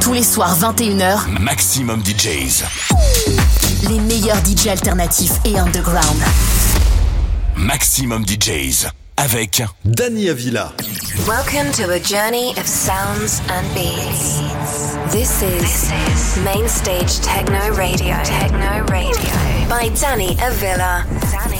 Tous les soirs 21h, Maximum DJs. Les meilleurs DJs alternatifs et underground. Maximum DJs avec Danny Avila. Welcome to a journey of sounds and beats. This is Main Stage Techno Radio. Techno Radio by Danny Avila. Danny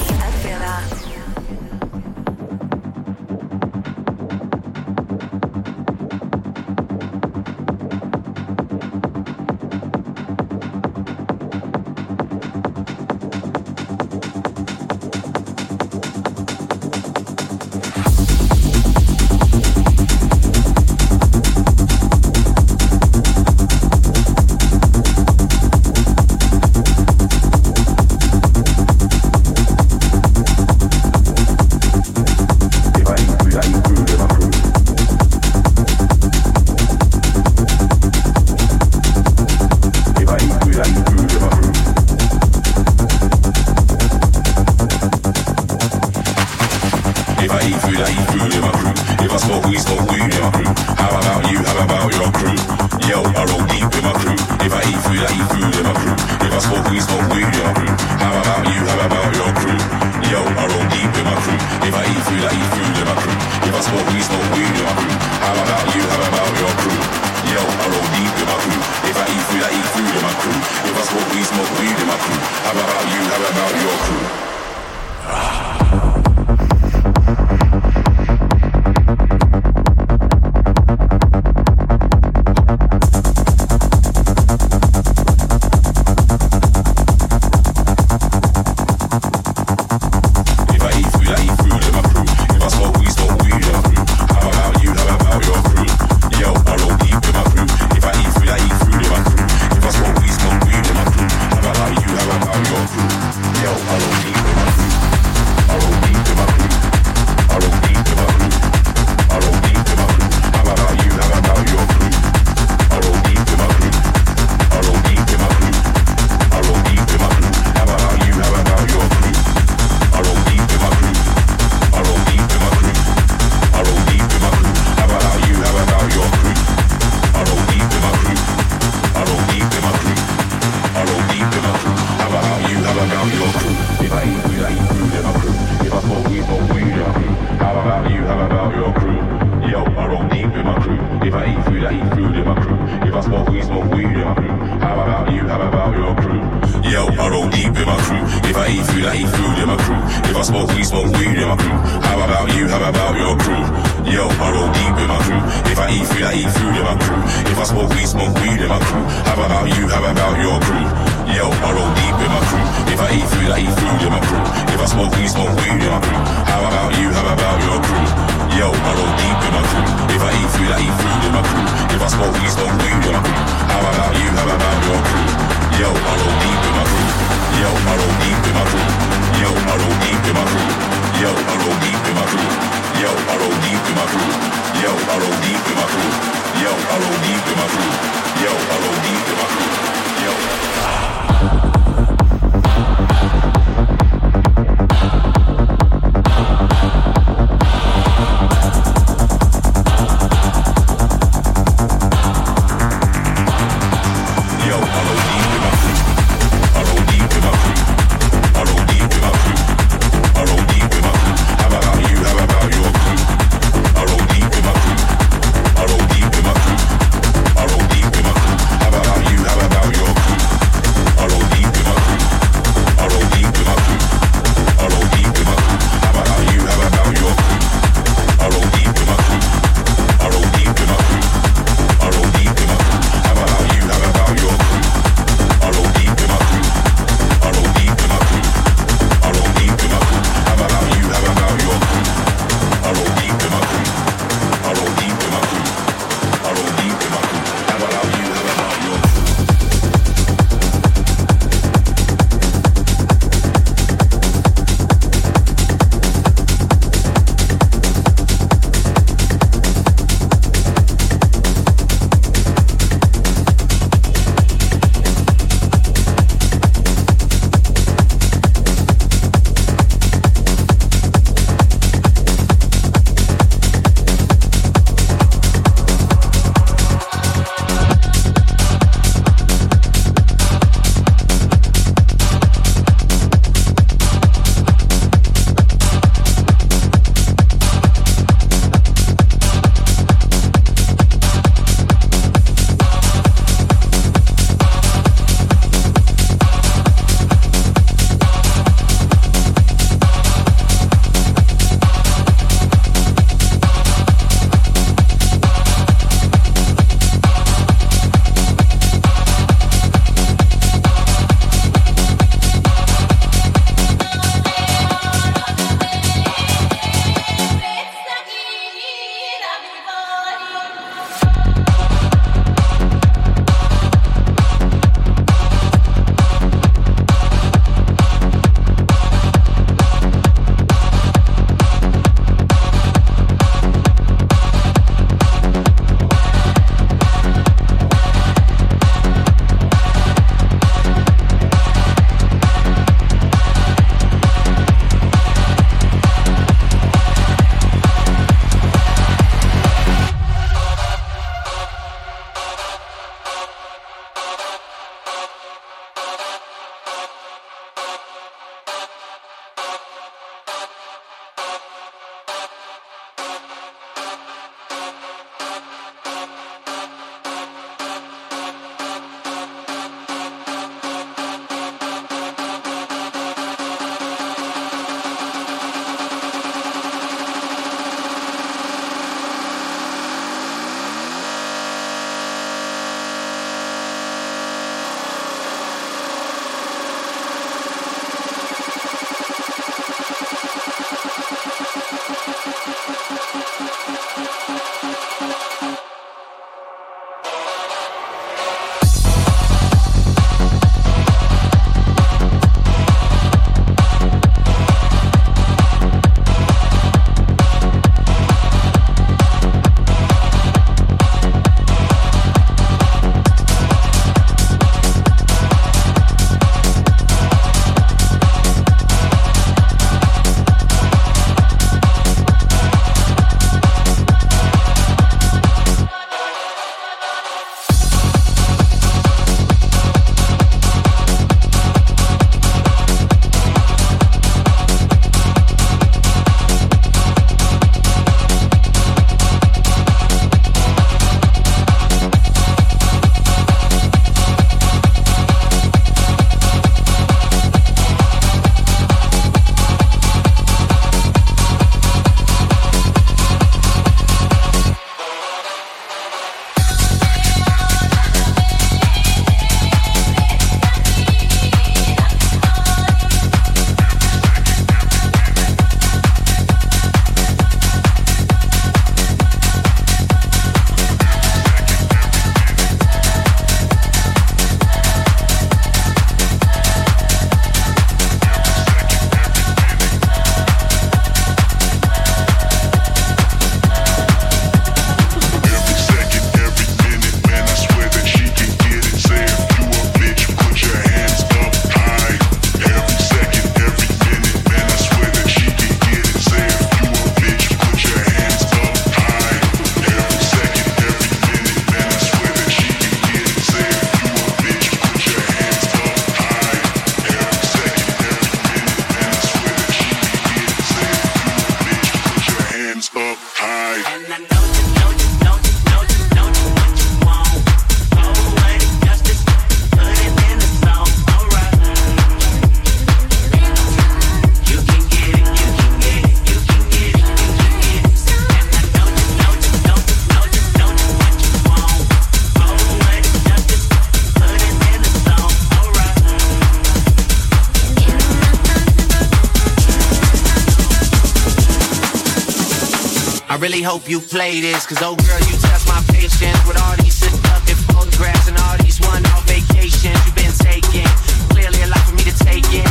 really hope you play this, cause oh girl, you test my patience with all these seductive photographs and all these one-off vacations you've been taking. Clearly a lot for me to take in,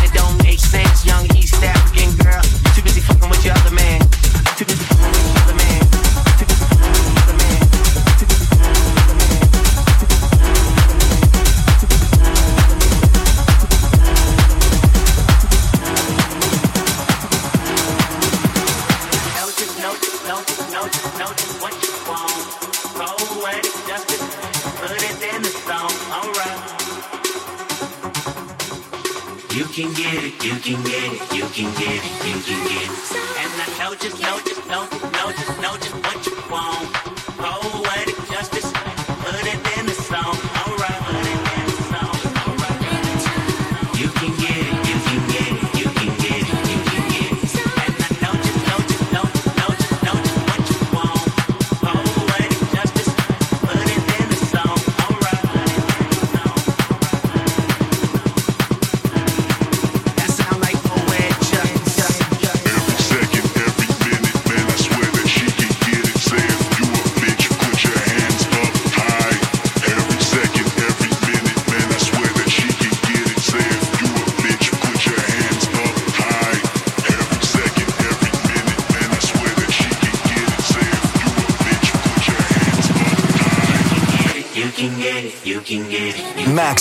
can get it, you can get it, you can get it. And I know just,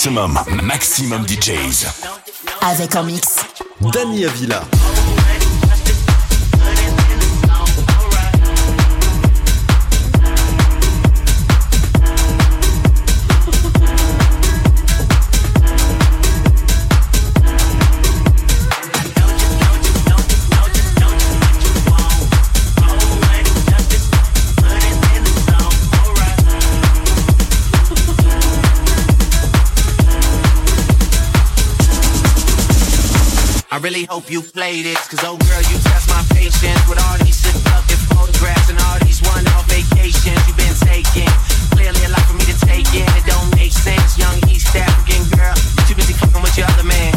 Maximum, maximum DJs. Avec en mix Dani Avila. Hope you play this, cause oh girl, you test my patience with all these seductive photographs and all these one-off vacations you've been taking. Clearly a lot for me to take in, it don't make sense. Young East African girl, too busy fucking with your other man.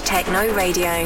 Techno Radio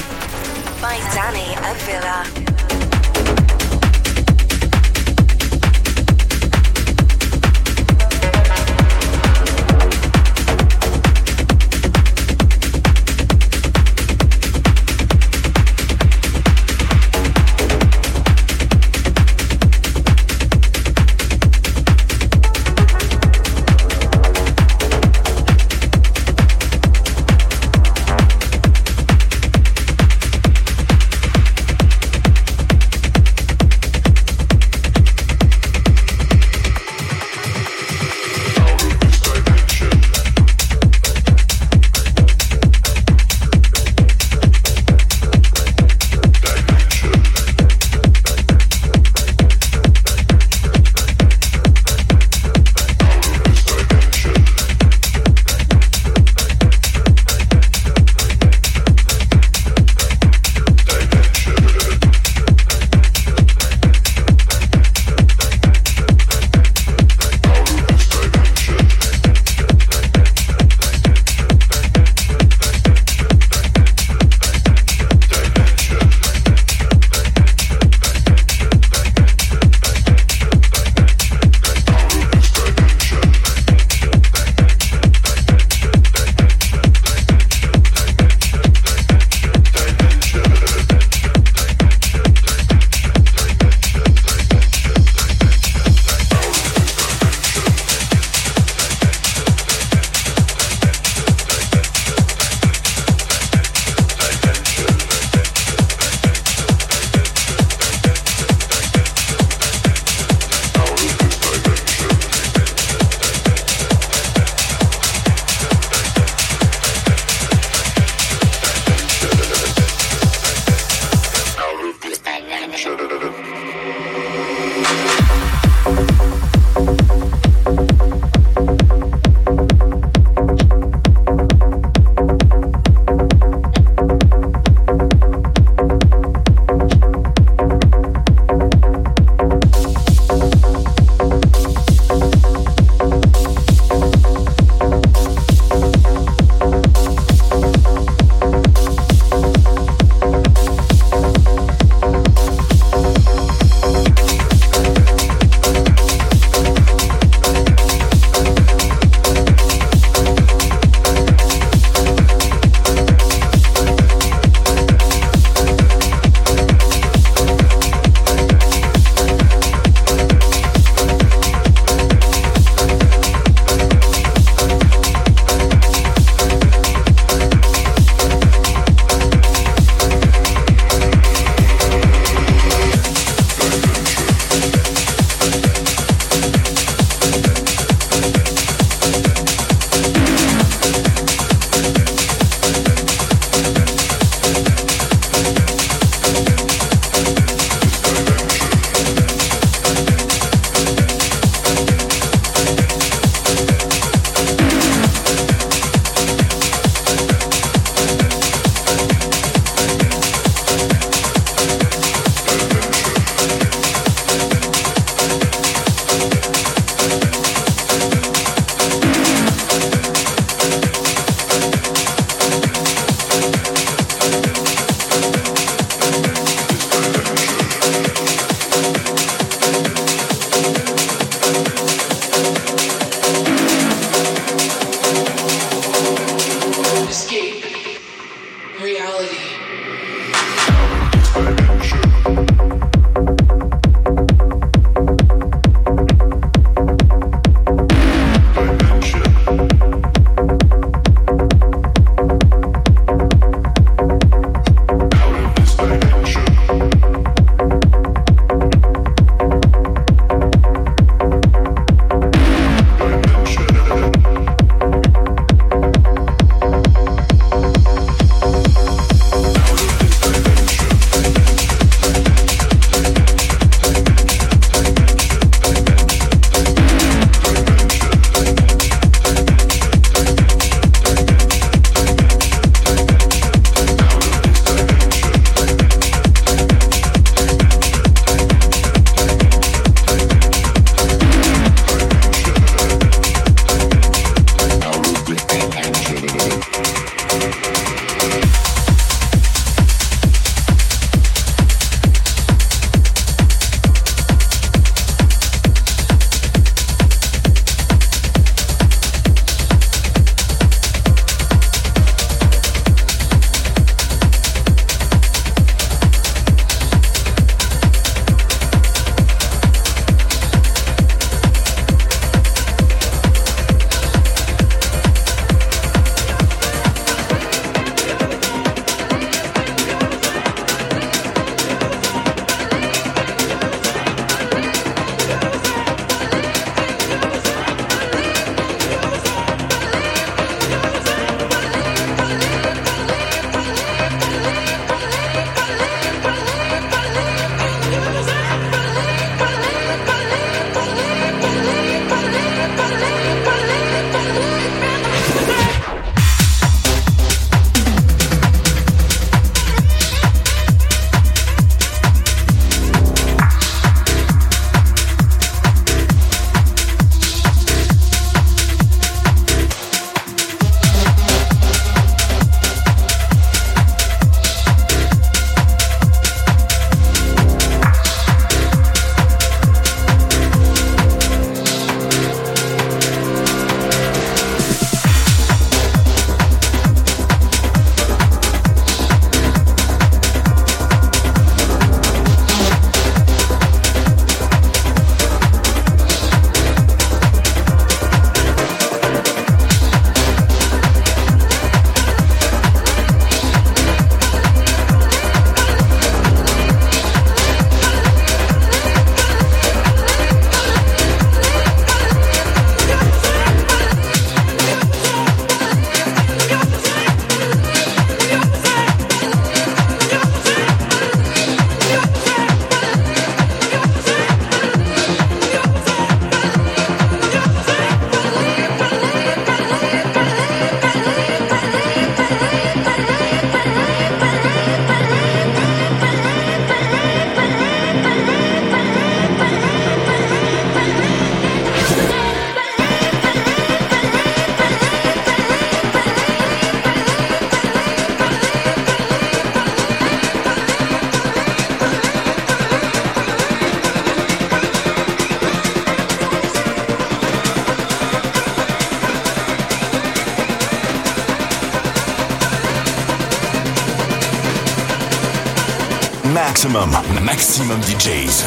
Maximum, maximum DJs.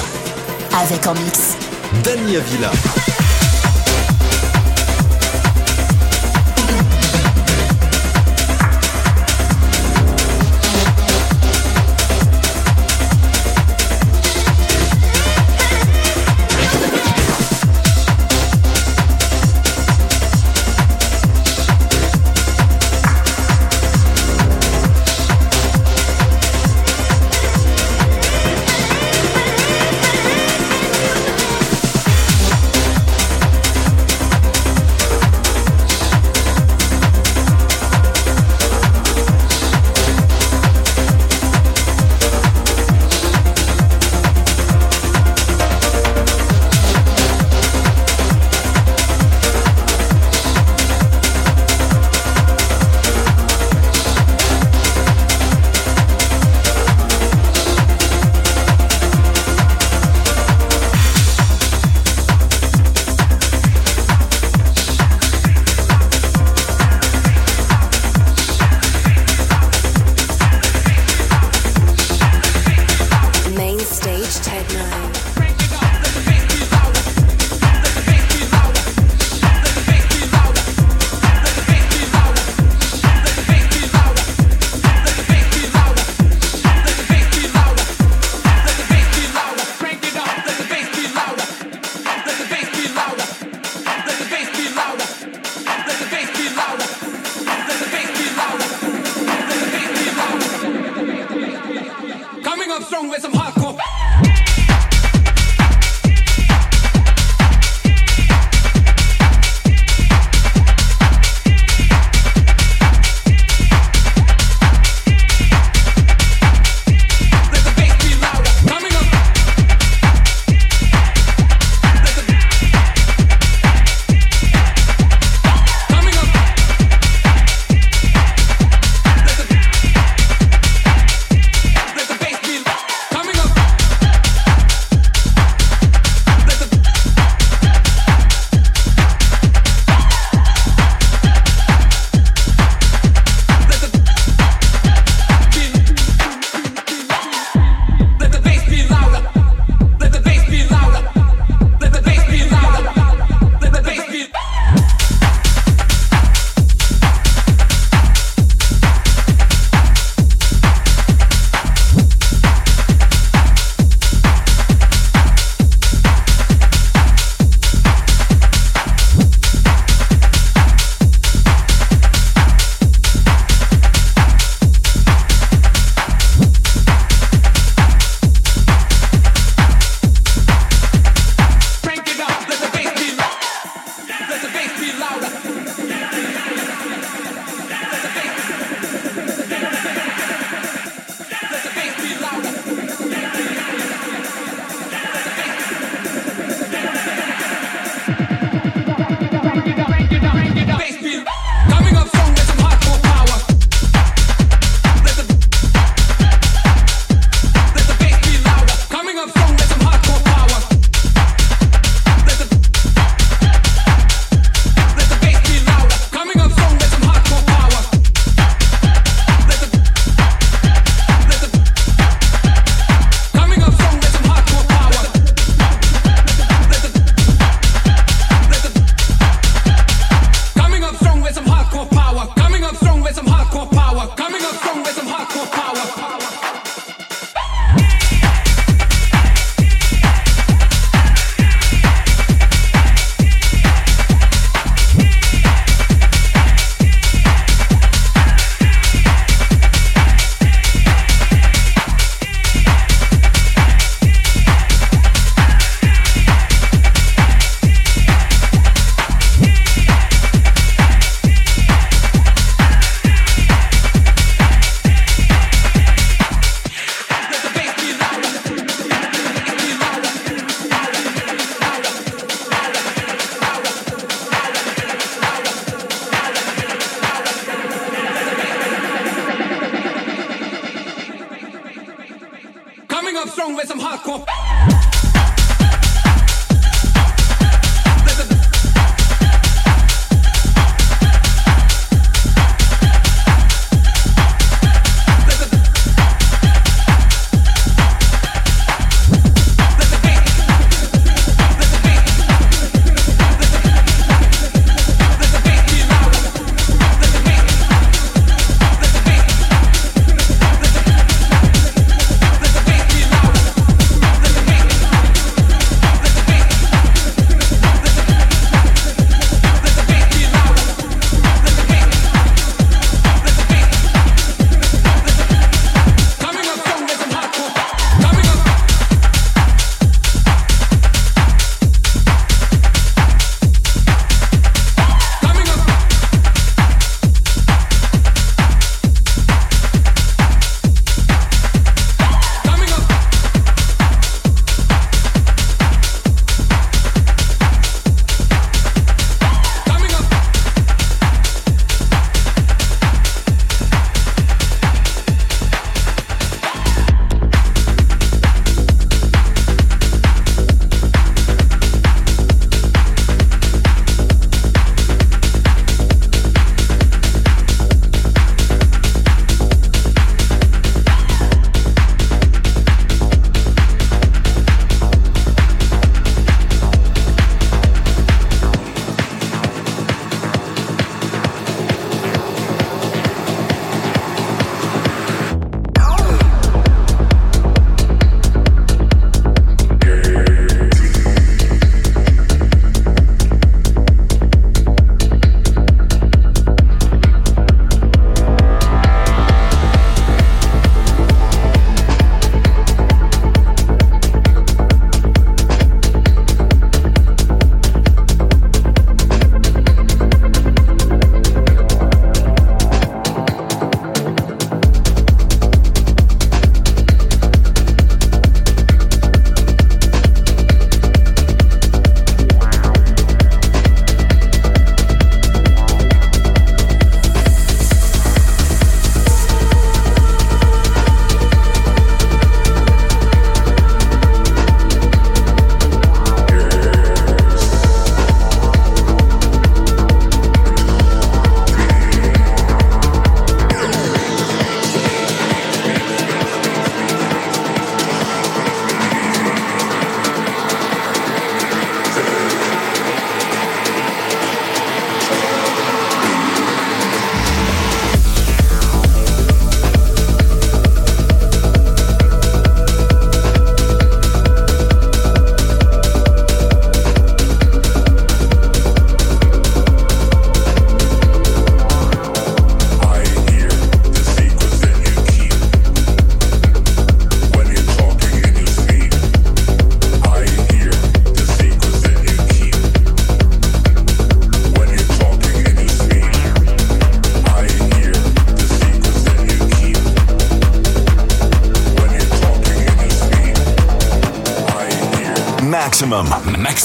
Avec en mix. Dania Villa.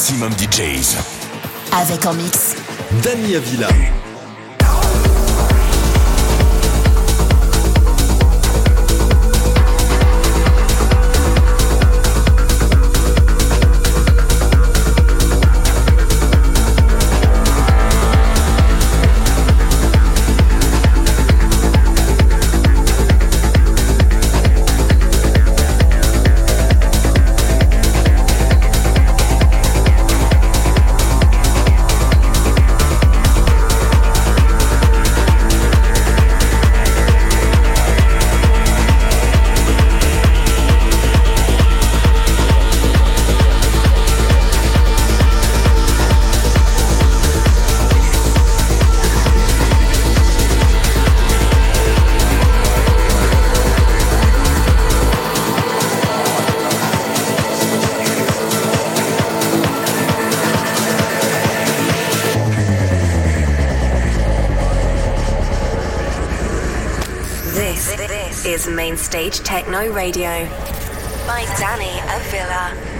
Maximum DJs. Avec en mix. Dani Avila. Stage Techno Radio by Danny Avila.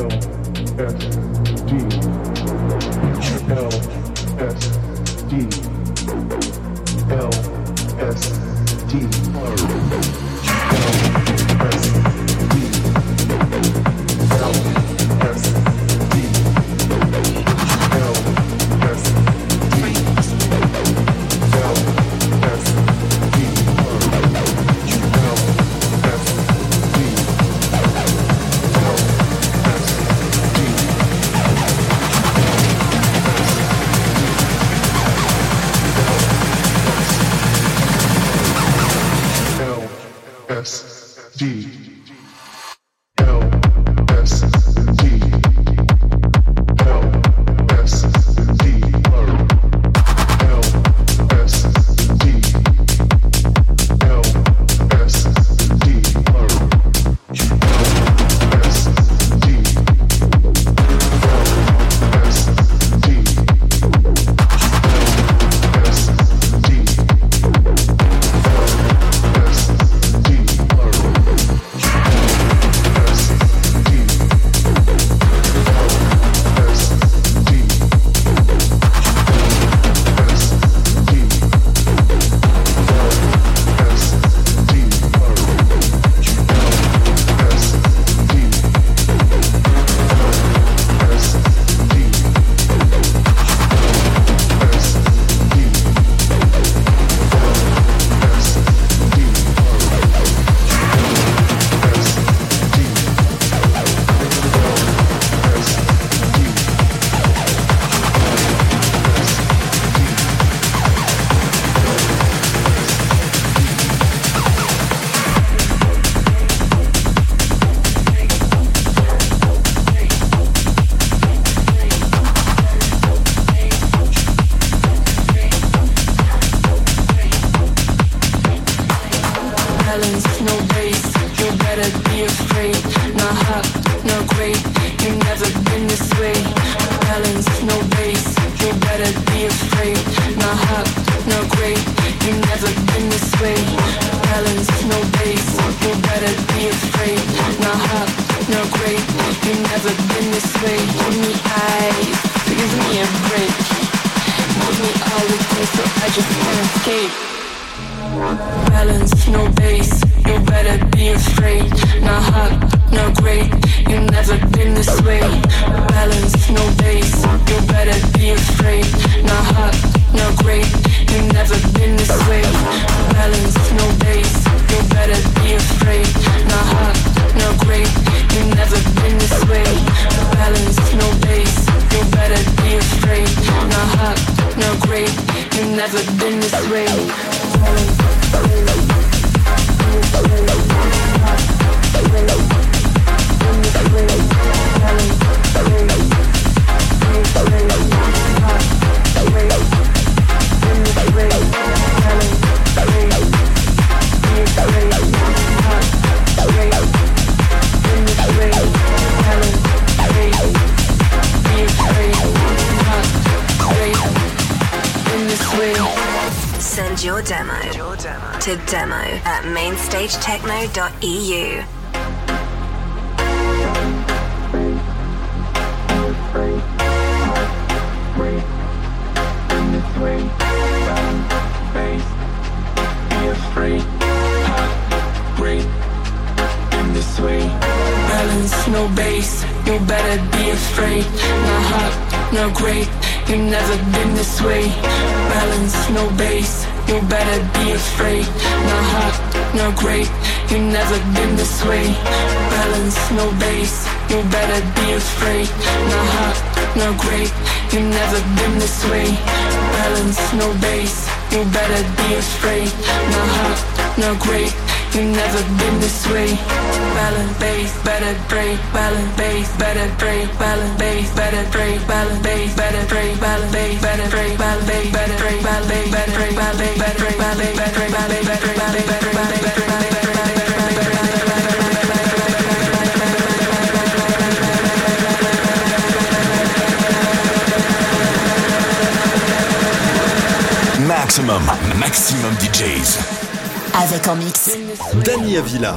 LSD. LSD. Better be afraid. Not hot, not great, you never been this way. Balance, no bass, you better be afraid. Not hot, not great you never been this way. Balance, no base. You better be afraid. No hot, no great. You never been this way. Balance, no base. You better be afraid. No hot, no great. You never been this way. Balance base, better break. Balance base, better break. Balance base, better break. Balance base, better break. Balance base, better break. Balance base, better break. Balance base, better break. Balance better break. Better break. Better break. Better break. Better break. Maxximum, Maxximum DJs. Avec en mix. Danny Avila.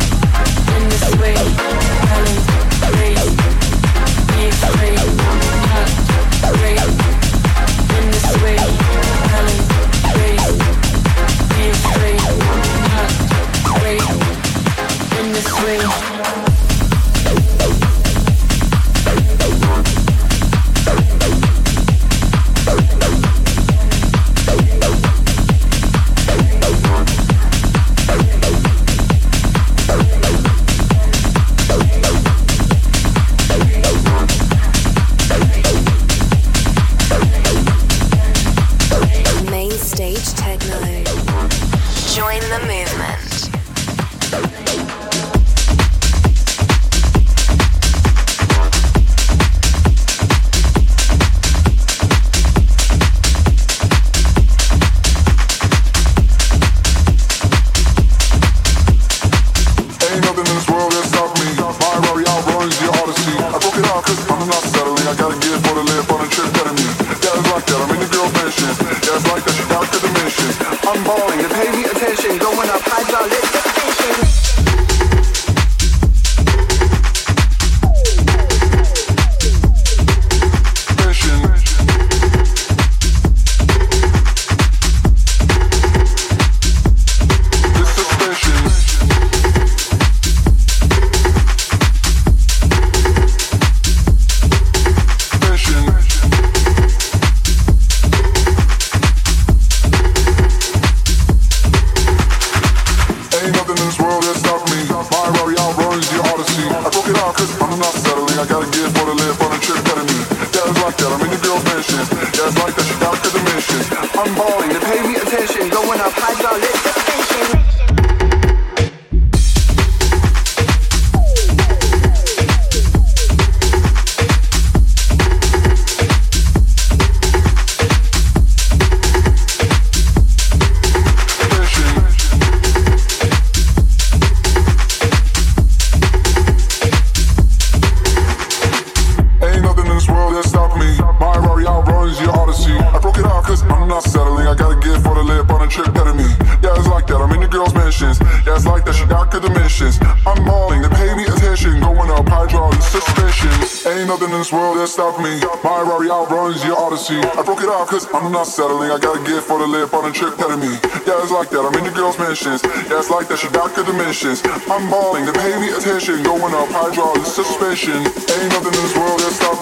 I'm balling. They pay me attention, going up high dollar. I'm not settling. I got a gift for the lip on a trip ahead of me. Yeah, it's like that. I'm in the girls' mentions. Yeah, it's like that. She doctor dimensions. I'm balling. They pay me attention. Going up, hydraulic suspension. Ain't nothing in this world that's stopping.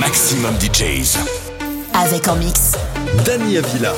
Maximum DJs. Avec en mix. Dani Avila.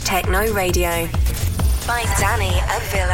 Techno Radio by Danny Avila.